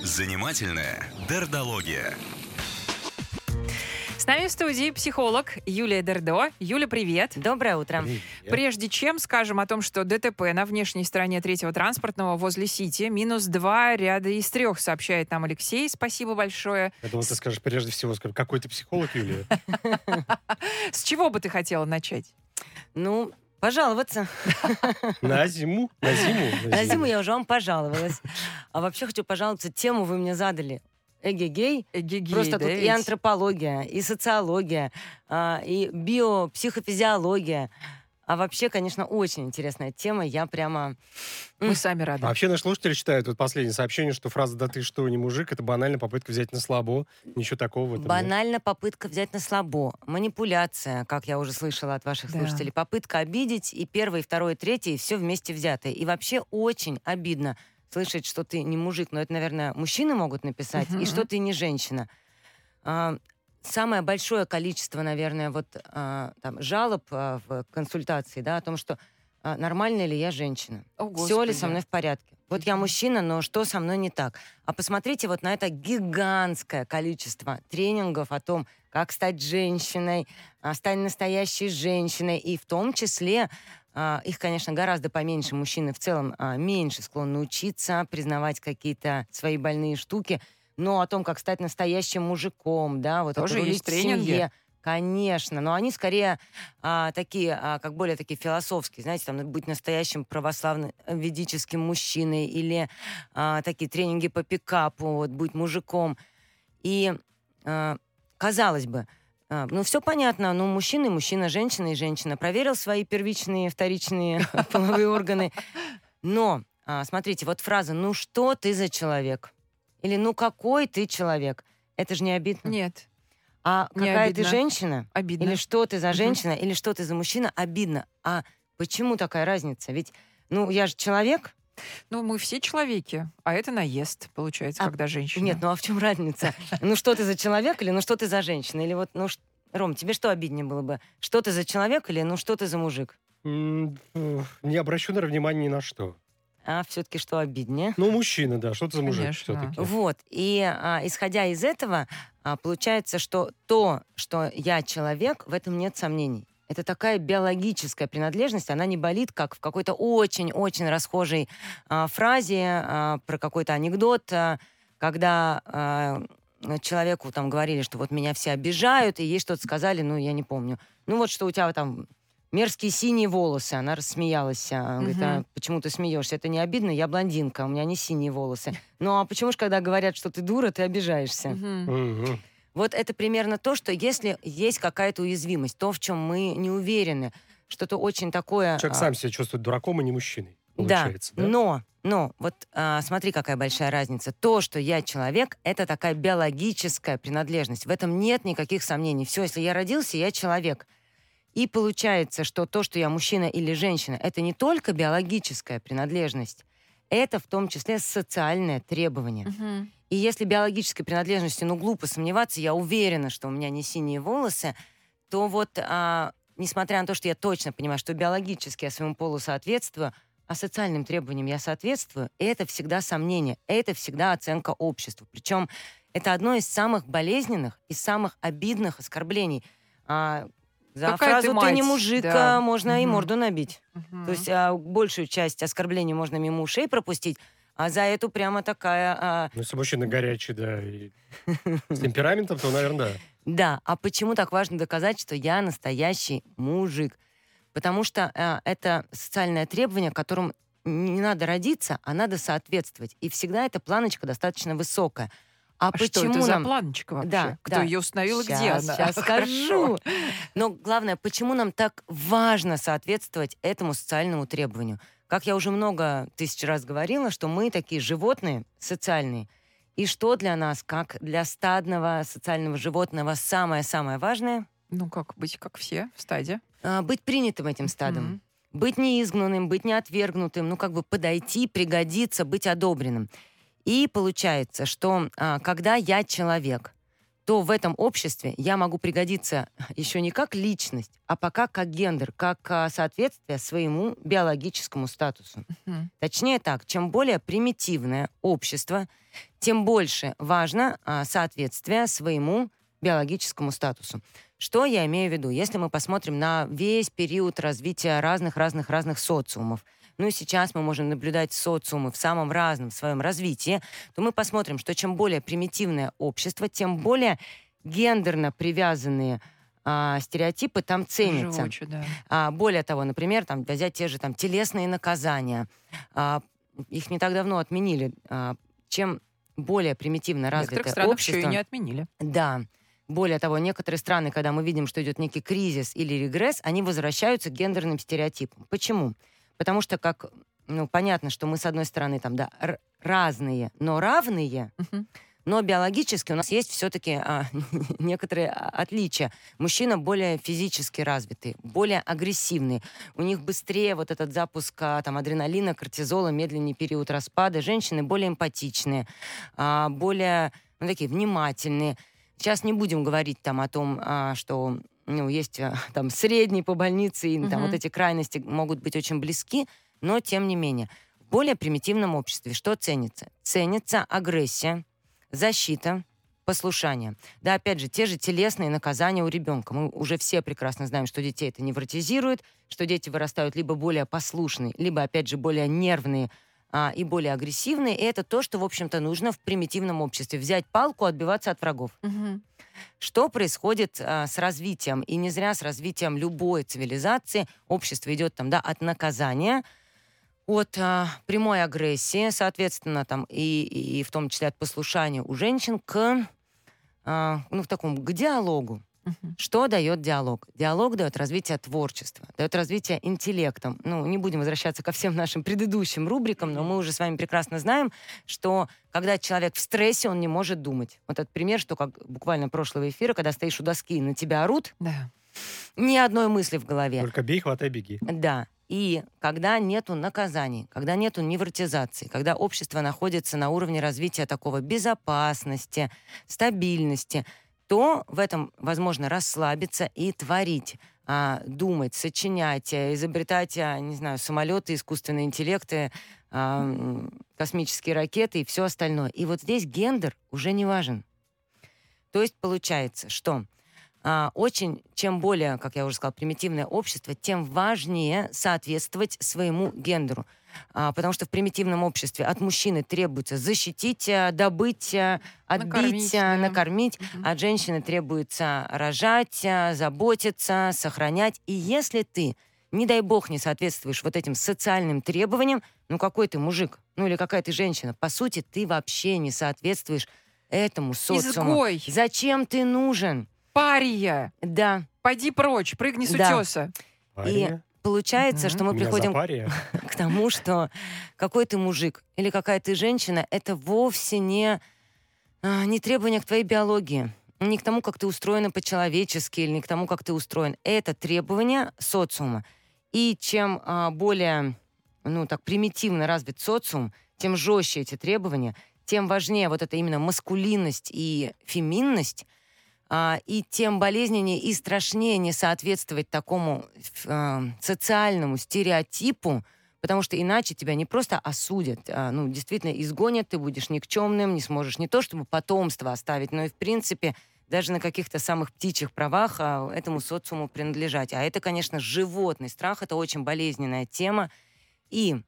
Занимательная дердология. С нами в студии психолог Юлия Дердо. Юля, привет. Доброе утро. Прежде чем скажем о том, что ДТП на внешней стороне третьего транспортного возле Сити минус два ряда из трех, сообщает нам Алексей. Спасибо большое. Я думал, ты скажешь прежде всего, какой ты психолог, Юлия? С чего бы ты хотела начать? Ну, пожаловаться. На зиму? На зиму? На зиму я уже вам пожаловалась. А вообще хочу пожаловаться, тему вы мне задали. Эгегей. Эгегей, Просто да тут и ведь? антропология, и социология, а, и биопсихофизиология. А вообще, конечно, очень интересная тема. Я прямо... Мы сами рады. А вообще наши слушатели считают, вот последнее сообщение, что фраза «да ты что, не мужик» — это банальная попытка взять на слабо. Ничего такого в этом нет. Банально попытка взять на слабо. Манипуляция, как я уже слышала от ваших Да. слушателей. Попытка обидеть и первое, и второе, и третье, и все вместе взятое. И вообще очень обидно слышать, что ты не мужик. Но это, наверное, мужчины могут написать, Мгм, и что ты не женщина. А, Самое большое количество, наверное, вот а, там, жалоб а, в консультации, да, о том, что а, нормальная ли я женщина. О, Все ли со мной в порядке? Вот я мужчина, но что со мной не так? А посмотрите вот на это гигантское количество тренингов о том, как стать женщиной, стать настоящей женщиной, и в том числе их, конечно, гораздо поменьше. Мужчины в целом меньше склонны учиться, признавать какие-то свои больные штуки. Но о том, как стать настоящим мужиком, да, вот Тоже есть тренинги? семье, Конечно, но они скорее а, такие, а, как более такие философские, знаете, там быть настоящим православным э, ведическим мужчиной или а, такие тренинги по пикапу, вот быть мужиком. И а, казалось бы, а, ну все понятно, ну мужчина и мужчина, женщина и женщина. Проверил свои первичные, вторичные половые органы. Но а, смотрите, вот фраза «ну что ты за человек?» Или «ну какой ты человек?» Это же не обидно. Нет, А Не какая ты обидно. женщина? обидно. Или что ты за женщина, или что ты за мужчина, обидно. А почему такая разница? Ведь, ну, я же человек. Ну, мы все человеки, а это наезд, получается, А, когда женщина. Нет, ну а в чем разница? Ну, что ты за человек, или ну, что ты за женщина? Или вот, ну, Ром, тебе что обиднее было бы? Что ты за человек, или ну, что ты за мужик? Не обращу, наверное, внимания ни на что. А все-таки что обиднее? Ну, мужчина, да, что ты за мужик Конечно. все-таки? Вот. И а, исходя из этого, а, получается, что то, что я человек, в этом нет сомнений. Это такая биологическая принадлежность, она не болит, как в какой-то очень-очень расхожей а, фразе а, про какой-то анекдот, а, когда а, человеку там говорили, что вот меня все обижают, и ей что-то сказали, ну, я не помню. Ну, вот что у тебя там мерзкие синие волосы. Она рассмеялась. а, Говорит, а почему ты смеешься? Это не обидно, я блондинка, у меня не синие волосы. Ну а почему же, когда говорят, что ты дура, ты обижаешься? Вот это примерно то, что если есть какая-то уязвимость, то, в чем мы не уверены, что-то очень такое... Человек а, сам себя чувствует дураком, а не мужчиной, да, получается. Да, но, но, вот а, смотри, какая большая разница. То, что я человек, это такая биологическая принадлежность. В этом нет никаких сомнений. Все, если я родился, я человек. И получается, что то, что я мужчина или женщина, это не только биологическая принадлежность, это в том числе социальное требование. Мгм. И если биологической принадлежности, ну, глупо сомневаться, я уверена, что у меня не синие волосы, то вот, а, несмотря на то, что я точно понимаю, что биологически я своему полу соответствую, а социальным требованиям я соответствую, это всегда сомнение, это всегда оценка обществу. Причем это одно из самых болезненных и самых обидных оскорблений. А, за Какая ты фразу «ты не мать», мужик» да. а, можно и Мгм. морду набить. Мгм. То есть а, большую часть оскорблений можно мимо ушей пропустить, а за эту прямо такая... а, Ну, если мужчина горячий, да, и с темпераментом, то, наверное, да. да, а почему так важно доказать, что я настоящий мужик? Потому что а, это социальное требование, которым не надо родиться, а надо соответствовать. И всегда эта планочка достаточно высокая. А, А почему что это за нам... планочка вообще? Да, Кто да. ее установил и где она? Хорошо. скажу. Но главное, почему нам так важно соответствовать этому социальному требованию? Как я уже много тысяч раз говорила, что мы такие животные социальные. И что для нас, как для стадного социального животного, самое-самое важное Ну как, быть как все в стаде. а, быть принятым этим стадом. Мгм. Быть неизгнанным, быть неотвергнутым, ну как бы подойти, пригодиться, быть одобренным. И получается, что а, когда я человек, то в этом обществе я могу пригодиться еще не как личность, а пока как гендер, как а, соответствие своему биологическому статусу. Мгм. Точнее так, чем более примитивное общество, тем больше важно а, соответствие своему биологическому статусу. Что я имею в виду? Если мы посмотрим на весь период развития разных-разных-разных социумов, ну и сейчас мы можем наблюдать социумы в самом разном своем развитии, то мы посмотрим, что чем более примитивное общество, тем более гендерно привязанные а, стереотипы там ценятся. Живуче, да. А, более того, например, там, взять те же там, телесные наказания. А, их не так давно отменили. А, чем более примитивно В развитое некоторых странах общество... еще и не отменили. Да. Более того, некоторые страны, когда мы видим, что идет некий кризис или регресс, они возвращаются к гендерным стереотипам. Почему? Потому что, как ну, понятно, что мы, с одной стороны, там, да, разные, но равные, Мгм. но биологически у нас есть все-таки некоторые а, отличия. Мужчина более физически развитый, более агрессивный. У них быстрее вот этот запуск а, там, адреналина, кортизола, медленнее период распада. Женщины более эмпатичные, а, более ну, такие внимательные. Сейчас не будем говорить там о том, а, что ну, есть а, там средний по больнице, и там Мгм. вот эти крайности могут быть очень близки, но тем не менее. В более примитивном обществе что ценится? Ценится агрессия, защита, послушание. Да, опять же, те же телесные наказания у ребенка. Мы уже все прекрасно знаем, что детей это невротизирует, что дети вырастают либо более послушные, либо, опять же, более нервные а, и более агрессивные. И это то, что, в общем-то, нужно в примитивном обществе. Взять палку, отбиваться от врагов. Что происходит а, с развитием? И не зря с развитием любой цивилизации общество идет там, да, от наказания, от а, прямой агрессии, соответственно, там, и, и в том числе от послушания у женщин к, а, ну, в таком, к диалогу. Мгм. Что дает диалог? Диалог дает развитие творчества, дает развитие интеллектом. Ну, не будем возвращаться ко всем нашим предыдущим рубрикам, но мы уже с вами прекрасно знаем, что когда человек в стрессе, он не может думать. Вот этот пример, что как буквально прошлого эфира, когда стоишь у доски и на тебя орут, Да. ни одной мысли в голове. Только бей, хватай, беги. Да. И когда нету наказаний, когда нету невротизации, когда общество находится на уровне развития такого безопасности, стабильности, то в этом возможно расслабиться и творить, а, думать, сочинять, а, изобретать, а, не знаю, самолеты, искусственные интеллекты, а, космические ракеты и все остальное. И вот здесь гендер уже не важен. То есть получается, что очень, чем более, как я уже сказала, примитивное общество, тем важнее соответствовать своему гендеру. А, потому что в примитивном обществе от мужчины требуется защитить, а, добыть, а, отбить, Накормить, а, да. накормить. Мгм. От женщины требуется рожать, а, заботиться, сохранять. И если ты, не дай бог, не соответствуешь вот этим социальным требованиям, ну какой ты мужик, ну или какая ты женщина, по сути, ты вообще не соответствуешь этому социуму. Изгой, Зачем ты нужен? Пария, Да. пойди прочь, прыгни с Да. утеса. Пария. Получается, что мы меня приходим запария. к тому, что какой ты мужик или какая ты женщина, это вовсе не, а, не требование к твоей биологии, не к тому, как ты устроена по-человечески или не к тому, как ты устроен. Это требование социума. И чем а, более, ну так, примитивно развит социум, тем жестче эти требования, тем важнее вот эта именно маскулинность и феминность, и тем болезненнее и страшнее не соответствовать такому э, социальному стереотипу, потому что иначе тебя не просто осудят, а, ну, действительно изгонят, ты будешь никчемным, не сможешь не то чтобы потомство оставить, но и, в принципе, даже на каких-то самых птичьих правах а, этому социуму принадлежать. А это, конечно, животный страх, это очень болезненная тема. И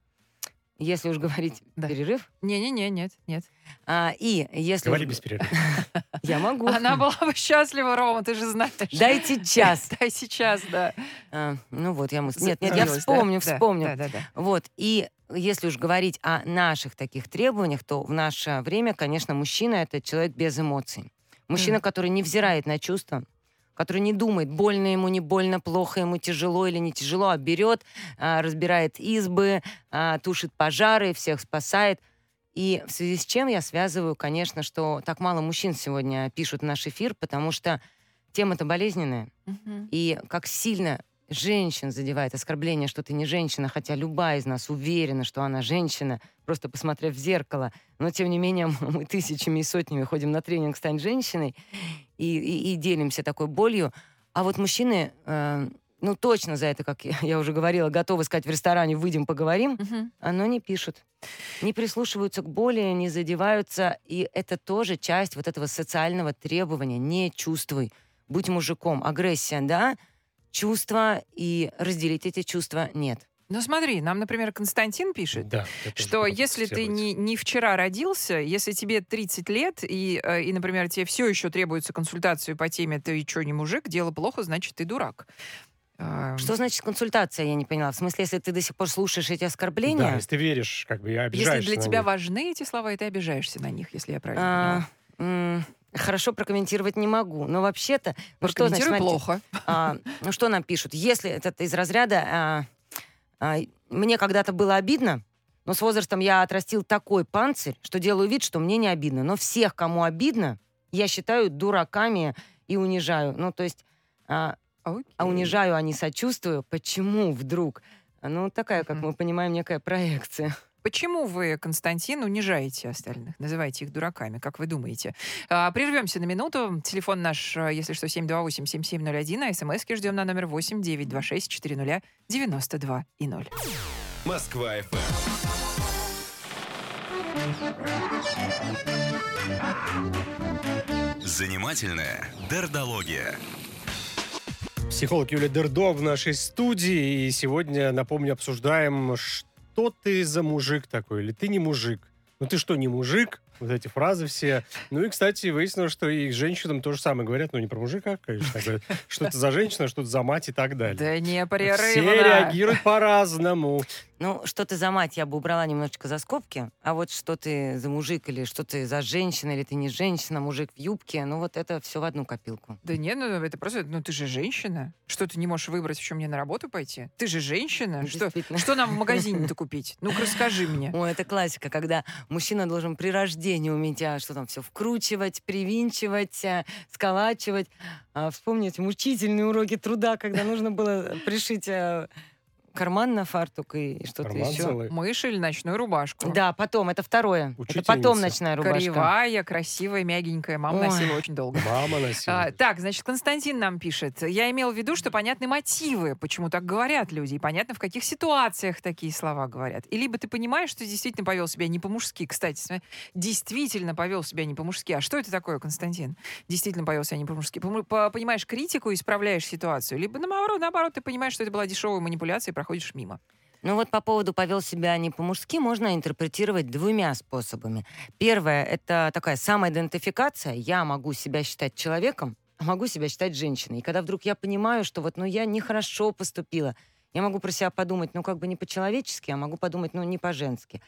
если уж говорить Да. перерыв, Не-не-не, нет, нет. а, и если Говори уж- без перерыва. я могу. Она была бы счастлива, Рома, ты же знаешь. Дайте час. Дай сейчас, да. А, ну вот, я мысль. Нет, нет, я да? вспомню, Да, вспомню. Да, да, да. Вот, и если уж говорить о наших таких требованиях, то в наше время, конечно, мужчина — это человек без эмоций. Мужчина, который не взирает на чувства, который не думает, больно ему, не больно, плохо ему, тяжело или не тяжело, а берет, а, разбирает избы, а, тушит пожары, всех спасает. И в связи с чем я связываю, конечно, что так мало мужчин сегодня пишут наш эфир, потому что тема-то болезненная. Мгм. И как сильно женщин задевает оскорбление, что ты не женщина, хотя любая из нас уверена, что она женщина, просто посмотрев в зеркало. Но, тем не менее, мы тысячами и сотнями ходим на тренинг «Стань женщиной». И, и, и делимся такой болью. А вот мужчины, э, ну точно за это, как я, я уже говорила, готовы сказать в ресторане, выйдем, поговорим, Мгм. оно не пишут. Не прислушиваются к боли, не задеваются. И это тоже часть вот этого социального требования. Не чувствуй. Будь мужиком. Агрессия, да? Чувства и разделить эти чувства нет. Ну смотри, нам, например, Константин пишет, Да. я что если ты не, не вчера родился, если тебе 30 лет, и, э, и, например, тебе все еще требуется консультацию по теме «ты что, не мужик?», дело плохо, значит, ты дурак. А, Что значит консультация, я не поняла. В смысле, если ты до сих пор слушаешь эти оскорбления? Да, если ты веришь, как бы, и Если обижаешься для тебя них. важны эти слова, и ты обижаешься на них, если я правильно А, м, хорошо прокомментировать не могу. Но вообще-то... Ну, что значит, плохо. а, ну, что нам пишут? Если это из разряда... а, мне когда-то было обидно, но с возрастом я отрастил такой панцирь, что делаю вид, что мне не обидно. Но всех, кому обидно, я считаю дураками и унижаю. Ну, то есть... а, Окей. а унижаю, а не сочувствую. Почему вдруг? Ну, такая, как Мгм. мы понимаем, некая проекция. Почему вы, Константин, унижаете остальных? Называете их дураками, как вы думаете? А, прервемся на минуту. Телефон наш, а, если что, 728-7701, а смски ждем на номер 8 926 400 92 и 0. Москва FM. Занимательная дердология. Психолог Юлия Дердо в нашей студии. И сегодня, напомню, обсуждаем, что ты за мужик такой, или ты не мужик. Ну ты что, не мужик? Вот эти фразы все. Ну и, кстати, выяснилось, что и женщинам то же самое говорят. Ну не про мужика, конечно. а говорят, Что это за женщина, что это за мать и так далее. Да не Все прерывно. реагируют по-разному. Ну, что ты за мать, я бы убрала немножечко за скобки. А вот что ты за мужик, или что ты за женщина, или ты не женщина, мужик в юбке, ну вот это все в одну копилку. Да нет, ну это просто, ну ты же женщина. Что ты не можешь выбрать, в чем мне на работу пойти? Ты же женщина. Что, что нам в магазине-то купить? Ну-ка расскажи мне. О, это классика, когда мужчина должен при рождении уметь, а, что там, все вкручивать, привинчивать, а, сколачивать. А, вспомнить мучительные уроки труда, когда нужно было пришить а, карман на фартук и что-то Карман еще. целый. Мышь или ночную рубашку? Да, потом, это второе. Это Учительница. потом ночная рубашка. Кривая, красивая, мягенькая. Мама Ой. носила очень долго. Мама носила. А, так, значит, Константин нам пишет. Я имел в виду, что понятны мотивы, почему так говорят люди, и понятно, в каких ситуациях такие слова говорят. И либо ты понимаешь, что действительно повел себя не по-мужски. Кстати, смотри, действительно повел себя не по-мужски. А что это такое, Константин? Действительно повел себя не по-мужски. Пому- по- Понимаешь критику и исправляешь ситуацию. Либо наоборот, наоборот, ты понимаешь, что это была дешевая манипуляция проходишь мимо. Ну вот по поводу повел себя не по-мужски можно интерпретировать двумя способами. Первое — это такая самоидентификация. Я могу себя считать человеком, а могу себя считать женщиной. И когда вдруг я понимаю, что вот, ну, я нехорошо поступила, я могу про себя подумать, ну, как бы не по-человечески, а могу подумать, ну, не по-женски.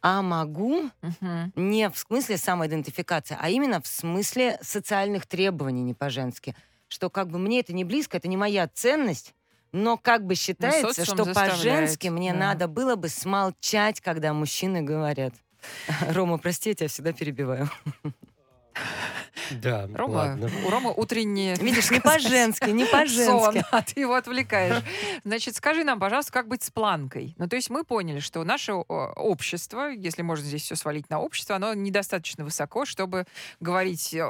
А могу Мгм. не в смысле самоидентификации, а именно в смысле социальных требований не по-женски. Что как бы мне это не близко, это не моя ценность, но как бы считается, что по-женски мне да. надо было бы смолчать, когда мужчины говорят. Рома, прости, я тебя всегда перебиваю. Да, Рома, ладно. у Ромы утренние... Видишь, не по-женски, не по-женски. а ты его отвлекаешь. Значит, скажи нам, пожалуйста, как быть с планкой? Ну, то есть мы поняли, что наше общество, если можно здесь все свалить на общество, оно недостаточно высоко, чтобы говорить, э,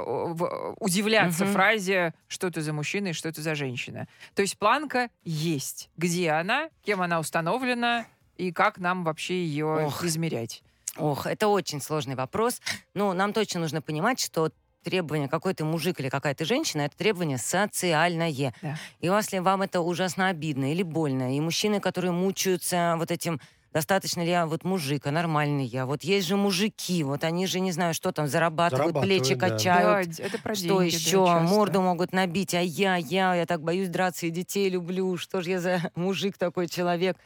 удивляться Мгм. фразе, что это за мужчина и что это за женщина. То есть планка есть. Где она, кем она установлена и как нам вообще ее Ох. измерять? Ох, это очень сложный вопрос. Но нам точно нужно понимать, что требование какой ты мужик или какая ты женщина, это требование социальное. Да. И если вам это ужасно обидно или больно, и мужчины, которые мучаются вот этим достаточно ли я вот мужик, а нормальный я. Вот есть же мужики, вот они же, не знаю, что там, зарабатывают, Зарабатывают, плечи да. качают. Да, это про Что деньги, да, еще? часто. Морду могут набить, а я, я, я так боюсь драться и детей люблю. Что же я за мужик такой человек?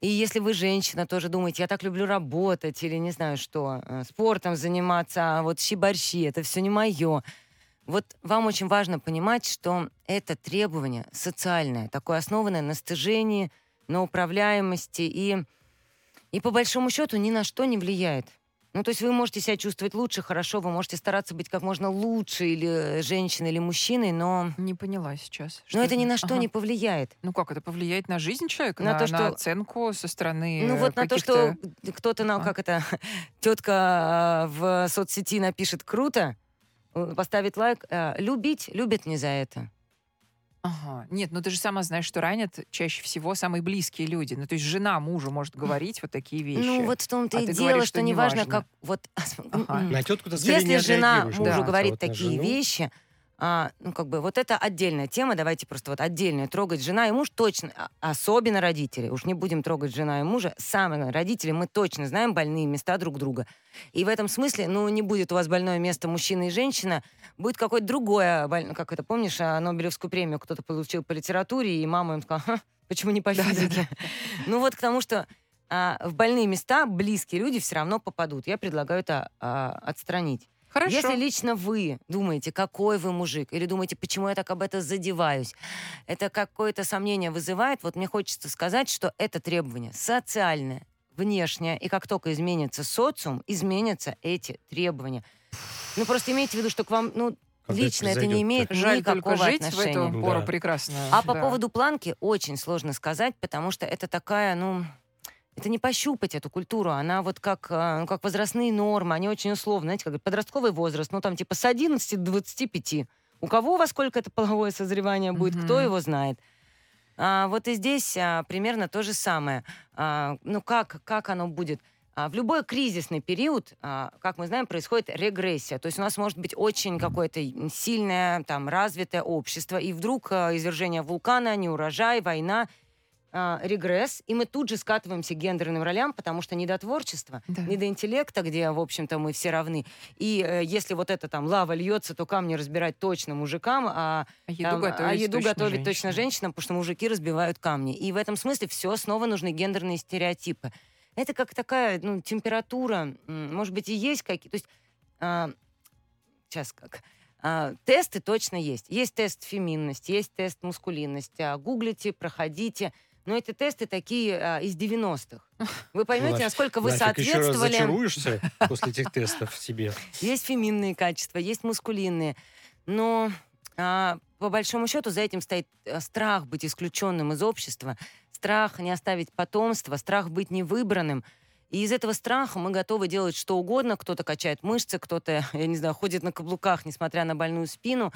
И если вы женщина, тоже думаете, я так люблю работать или не знаю что, э, спортом заниматься, а вот щи-борщи, это все не мое. Вот вам очень важно понимать, что это требование социальное, такое основанное на стыжении, на управляемости и, и по большому счету ни на что не влияет. Ну, то есть вы можете себя чувствовать лучше, хорошо, вы можете стараться быть как можно лучше, или э, женщиной, или мужчиной, но, Не поняла сейчас. но это ни на что Ага. не повлияет. Ну как это повлияет на жизнь человека, На на, то, на что- оценку со стороны Ну э, вот на то, что кто-то, на, А. как это, тетка в соцсети напишет круто, э, поставить лайк. Э, любить, любят не за это. Ага. Нет, ну ты же сама знаешь, что ранят чаще всего самые близкие люди. Ну, то есть жена мужу может говорить вот такие вещи. Ну, вот в том-то А и ты дело, говоришь, что что неважно, как... Вот, Ага. На тетку-то Если жена мужу да, говорит вот такие вещи, а, ну, как бы, вот это отдельная тема, давайте просто вот отдельную трогать жена и муж точно, а- особенно родители, уж не будем трогать жена и мужа, самые родители, мы точно знаем больные места друг друга. И в этом смысле, ну, не будет у вас больное место мужчина и женщина, будет какое-то другое, боль- как это, помнишь, а, Нобелевскую премию кто-то получил по литературе, и мама им сказала, «Ха, почему не по физике? Ну, вот к тому, что а, в больные места близкие люди все равно попадут. Я предлагаю это отстранить. Хорошо. Если лично вы думаете, какой вы мужик, или думаете, почему я так об этом задеваюсь, это какое-то сомнение вызывает, вот мне хочется сказать, что это требование социальное, внешнее, и как только изменится социум, изменятся эти требования. Ну, просто имейте в виду, что к вам, ну, Когда лично это произойдет-то? не имеет Жаль никакого только жить в отношения. эту пору Да. прекрасно. А по да. поводу планки очень сложно сказать, потому что это такая, ну, это не пощупать эту культуру, она вот как, ну, как возрастные нормы, они очень условны, знаете, как подростковый возраст, ну там типа с 11 до 25. У кого во сколько это половое созревание будет, кто Мгм. его знает. А, вот и здесь а, примерно то же самое. А, ну как, как оно будет? А, в любой кризисный период, а, как мы знаем, происходит регрессия. То есть у нас может быть очень какое-то сильное, там, развитое общество, и вдруг а, извержение вулкана, неурожай, война, а, регресс, и мы тут же скатываемся к гендерным ролям, потому что не до творчества, Да. не до интеллекта, где, в общем-то, мы все равны. И э, если вот это там лава льется, то камни разбирать точно мужикам, а А еду там, готовить а еду точно готовить точно женщинам. потому что мужики разбивают камни. И в этом смысле все снова нужны гендерные стереотипы. Это как такая ну, температура, может быть, и есть какие-то... То есть, а, сейчас как... А, тесты точно есть. Есть тест феминность, есть тест мускулинность. А, гуглите, проходите. Но эти тесты такие а, из 90-х. Вы поймете, Нафиг- насколько вы Нафиг еще раз соответствовали... зачаруешься после этих тестов в себе. Есть феминные качества, есть мускулинные. Но а, по большому счету за этим стоит э, страх быть исключенным из общества, страх не оставить потомство, страх быть невыбранным. И из этого страха мы готовы делать что угодно. Кто-то качает мышцы, кто-то, я не знаю, ходит на каблуках, несмотря на больную спину.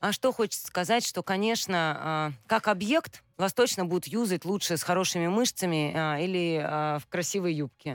А что хочется сказать, что, конечно, а, как объект вас точно будут юзать лучше с хорошими мышцами а, или а, в красивой юбке.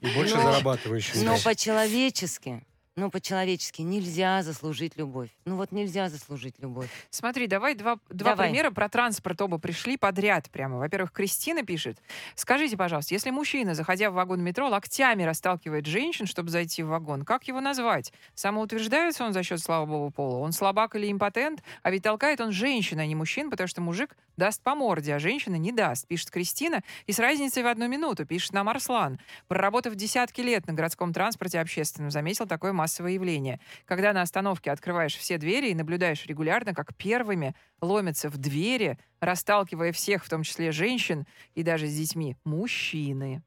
И больше Но- зарабатывающий. Но по-человечески, но по-человечески нельзя заслужить любовь. Ну вот нельзя заслужить любовь. Смотри, давай два, два Давай. примера про транспорт оба пришли подряд прямо. Во-первых, Кристина пишет. Скажите, пожалуйста, если мужчина, заходя в вагон метро, локтями расталкивает женщин, чтобы зайти в вагон, как его назвать? Самоутверждается он за счет слабого пола? Он слабак или импотент? А ведь толкает он женщин, а не мужчин, потому что мужик даст по морде, а женщина не даст, пишет Кристина. И с разницей в одну минуту, пишет нам Арслан. Проработав десятки лет на городском транспорте общественном, заметил такое массовое явление. Когда на остановке открываешь все двери и наблюдаешь регулярно, как первыми ломятся в двери, расталкивая всех, в том числе женщин и даже с детьми, мужчины.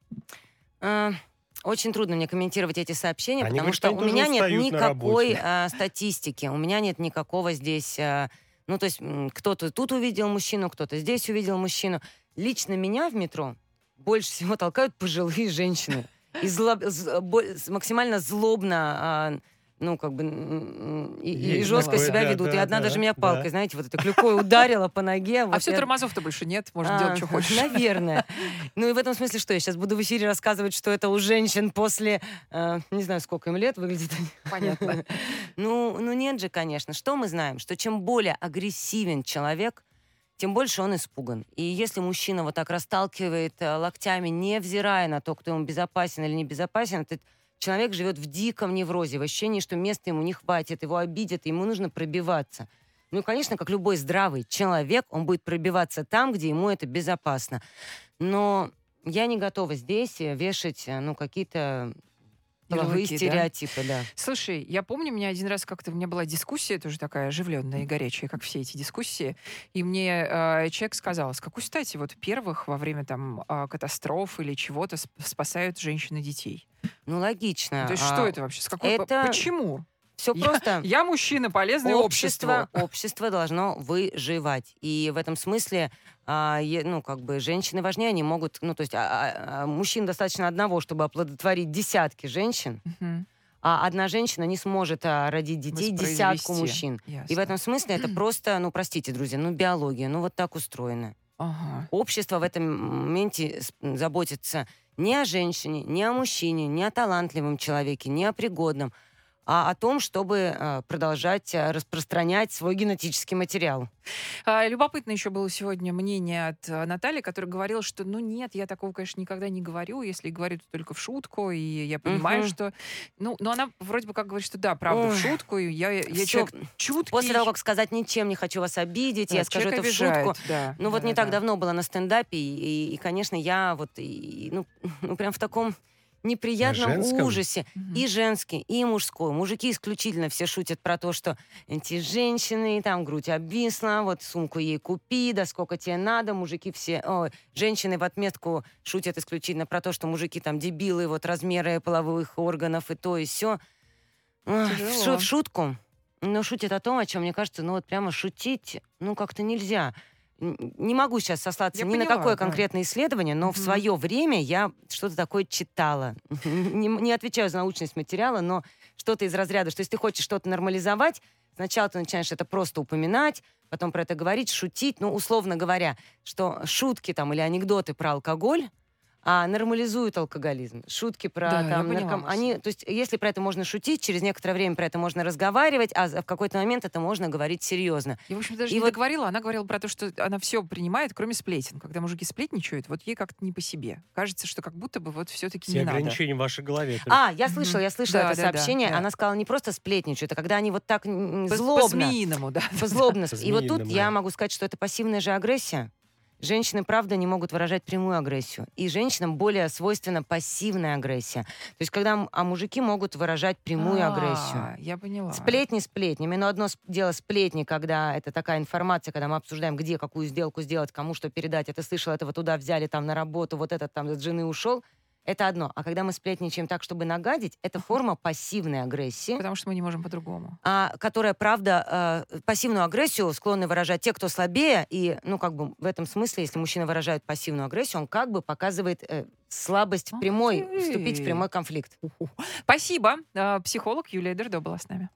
А, Очень трудно мне комментировать эти сообщения, Они потому говорят, что у меня нет никакой а, статистики, у меня нет никакого здесь... а, ну, то есть кто-то тут увидел мужчину, кто-то здесь увидел мужчину. Лично меня в метро больше всего толкают пожилые женщины. И зло- максимально злобно, а, ну, как бы, и, и жестко такое, себя да, ведут. и да, одна да, даже меня да. палкой, знаете, вот этой клюкой ударила по ноге. а вот все, я- тормозов-то больше нет, можно а, делать, что хочешь. Наверное. Ну и в этом смысле, что я сейчас буду в эфире рассказывать, что это у женщин после, э, не знаю, сколько им лет выглядит. Понятно. Ну, ну нет же, конечно. Что мы знаем? Что чем более агрессивен человек, тем больше он испуган. И если мужчина вот так расталкивает э, локтями, невзирая на то, кто ему безопасен или небезопасен, этот человек живет в диком неврозе, в ощущении, что места ему не хватит, его обидят, ему нужно пробиваться. Ну конечно, как любой здравый человек, он будет пробиваться там, где ему это безопасно. Но я не готова здесь э, вешать, э, ну, какие-то половые Ярлыки, да? стереотипы, да. Слушай, я помню, у меня один раз как-то у меня была дискуссия, тоже такая оживленная и горячая, как все эти дискуссии, и мне э, человек сказал, с какой стати вот первых во время там э, катастроф или чего-то сп- спасают женщин и детей? Ну, логично. То есть А, что это вообще? С какой, это- Почему? Все Я- просто. Я мужчина, полезный обществу. общество, общество должно выживать. И в этом смысле, а, ну, как бы, женщины важнее, они могут, ну, то есть, а- а- а мужчин достаточно одного, чтобы оплодотворить десятки женщин, Мгм. а одна женщина не сможет а, родить детей десятку мужчин. И в Ясно. этом смысле это просто, ну, простите, друзья, ну, биология, ну, вот так устроено. Ага. Общество в этом моменте заботится не о женщине, не о мужчине, не о талантливом человеке, не о пригодном, а о том, чтобы а, продолжать а, распространять свой генетический материал. А, Любопытно еще было сегодня мнение от а, Натальи, которая говорила, что ну нет, я такого, конечно, никогда не говорю, если говорю, то только в шутку, и я понимаю, Мгм. что... Ну, но она вроде бы как говорит, что да, правда, в Ой, шутку, и я, я всё. человек чуткий. После того, как сказать ничем не хочу вас обидеть, Да, я скажу это в обижает, шутку. да, Ну вот не да-да-да. так давно была на стендапе, и, и, и, конечно, я вот, и, ну, ну прям в таком неприятном женском? ужасе. Мгм. И женский, и мужской. Мужики исключительно все шутят про то, что эти женщины, там грудь обвисла, вот сумку ей купи, да сколько тебе надо. Мужики все... Ой, женщины в отметку шутят исключительно про то, что мужики там дебилы, вот размеры половых органов и то, и все. В шутку. Но шутят о том, о чем, мне кажется, ну вот прямо шутить, ну как-то нельзя. Не могу сейчас сослаться Я ни на поняла, какое да. конкретное исследование, но в Мгм. свое время я что-то такое читала. Не, не отвечаю за научность материала, но что-то из разряда, что если ты хочешь что-то нормализовать, сначала ты начинаешь это просто упоминать, потом про это говорить, шутить, ну, условно говоря, что шутки там или анекдоты про алкоголь, а нормализуют алкоголизм. Шутки про Да, там нарком... Они, то есть, если про это можно шутить, через некоторое время про это можно разговаривать, а в какой-то момент это можно говорить серьезно. Я, в общем, даже И не вот- договорила. Она говорила про то, что она все принимает, кроме сплетен. Когда мужики сплетничают, вот ей как-то не по себе. Кажется, что как будто бы вот все-таки Все не надо. ограничения в вашей голове. только. А, я слышала, я слышала Да, это да, сообщение. да. Она сказала не просто сплетничают, а когда они вот так По- злобно, По-змеиному, да. по-злобно. И вот тут я могу сказать, что это пассивная же агрессия. Женщины, правда, не могут выражать прямую агрессию. И женщинам более свойственна пассивная агрессия. То есть, когда а мужики могут выражать прямую А, агрессию. Я поняла. Сплетни сплетнями, но одно с- дело сплетни, когда это такая информация, когда мы обсуждаем, где какую сделку сделать, кому что передать. Это слышал, этого туда взяли, там на работу, вот этот там от жены ушел. Это одно. А когда мы сплетничаем так, чтобы нагадить, это форма пассивной агрессии, Потому что мы не можем по-другому. а, которая, правда, э, пассивную агрессию склонны выражать те, кто слабее. И, ну, как бы в этом смысле, если мужчина выражает пассивную агрессию, он как бы показывает э, слабость в прямой, вступить в прямой конфликт. Спасибо. А, Психолог Юлия Дердо была с нами.